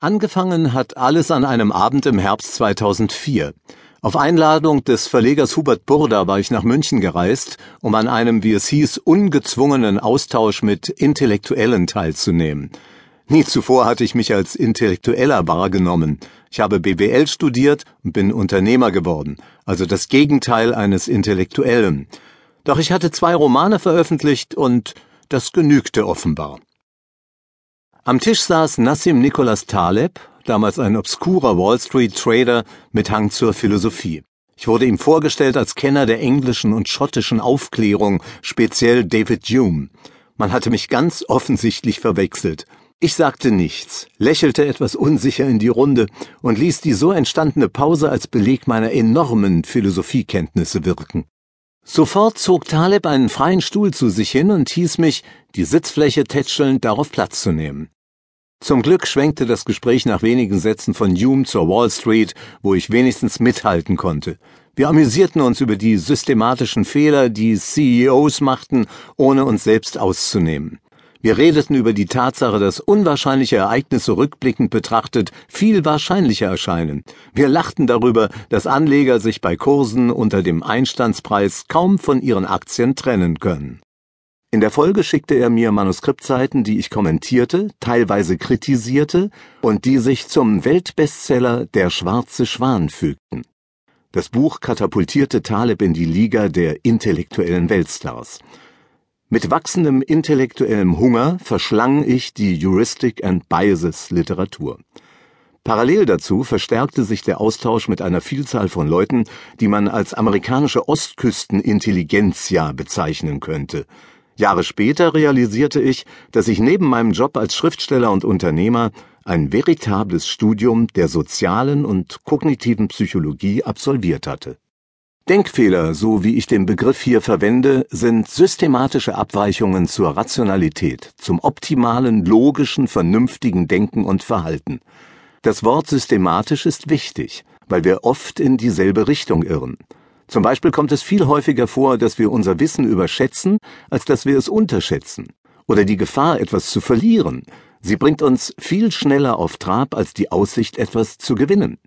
Angefangen hat alles an einem Abend im Herbst 2004. Auf Einladung des Verlegers Hubert Burda war ich nach München gereist, um an einem, wie es hieß, ungezwungenen Austausch mit Intellektuellen teilzunehmen. Nie zuvor hatte ich mich als Intellektueller wahrgenommen. Ich habe BWL studiert und bin Unternehmer geworden, also das Gegenteil eines Intellektuellen. Doch ich hatte zwei Romane veröffentlicht und das genügte offenbar. Am Tisch saß Nassim Nicholas Taleb, damals ein obskurer Wall Street Trader mit Hang zur Philosophie. Ich wurde ihm vorgestellt als Kenner der englischen und schottischen Aufklärung, speziell David Hume. Man hatte mich ganz offensichtlich verwechselt. Ich sagte nichts, lächelte etwas unsicher in die Runde und ließ die so entstandene Pause als Beleg meiner enormen Philosophiekenntnisse wirken. Sofort zog Taleb einen freien Stuhl zu sich hin und hieß mich, die Sitzfläche tätschelnd, darauf Platz zu nehmen. Zum Glück schwenkte das Gespräch nach wenigen Sätzen von Hume zur Wall Street, wo ich wenigstens mithalten konnte. Wir amüsierten uns über die systematischen Fehler, die CEOs machten, ohne uns selbst auszunehmen. Wir redeten über die Tatsache, dass unwahrscheinliche Ereignisse rückblickend betrachtet viel wahrscheinlicher erscheinen. Wir lachten darüber, dass Anleger sich bei Kursen unter dem Einstandspreis kaum von ihren Aktien trennen können. In der Folge schickte er mir Manuskriptseiten, die ich kommentierte, teilweise kritisierte und die sich zum Weltbestseller Der schwarze Schwan fügten. Das Buch katapultierte Taleb in die Liga der intellektuellen Weltstars. Mit wachsendem intellektuellem Hunger verschlang ich die Heuristic and Biases Literatur. Parallel dazu verstärkte sich der Austausch mit einer Vielzahl von Leuten, die man als amerikanische Ostküstenintelligenzia bezeichnen könnte. Jahre später realisierte ich, dass ich neben meinem Job als Schriftsteller und Unternehmer ein veritables Studium der sozialen und kognitiven Psychologie absolviert hatte. Denkfehler, so wie ich den Begriff hier verwende, sind systematische Abweichungen zur Rationalität, zum optimalen, logischen, vernünftigen Denken und Verhalten. Das Wort systematisch ist wichtig, weil wir oft in dieselbe Richtung irren. Zum Beispiel kommt es viel häufiger vor, dass wir unser Wissen überschätzen, als dass wir es unterschätzen. Oder die Gefahr, etwas zu verlieren. Sie bringt uns viel schneller auf Trab als die Aussicht, etwas zu gewinnen.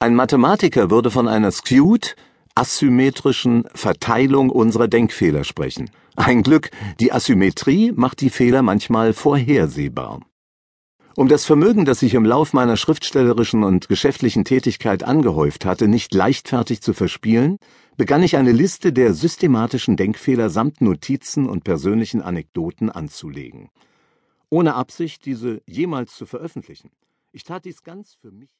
Ein Mathematiker würde von einer skewed, asymmetrischen Verteilung unserer Denkfehler sprechen. Ein Glück, die Asymmetrie macht die Fehler manchmal vorhersehbar. Um das Vermögen, das sich im Lauf meiner schriftstellerischen und geschäftlichen Tätigkeit angehäuft hatte, nicht leichtfertig zu verspielen, begann ich eine Liste der systematischen Denkfehler samt Notizen und persönlichen Anekdoten anzulegen. Ohne Absicht, diese jemals zu veröffentlichen. Ich tat dies ganz für mich.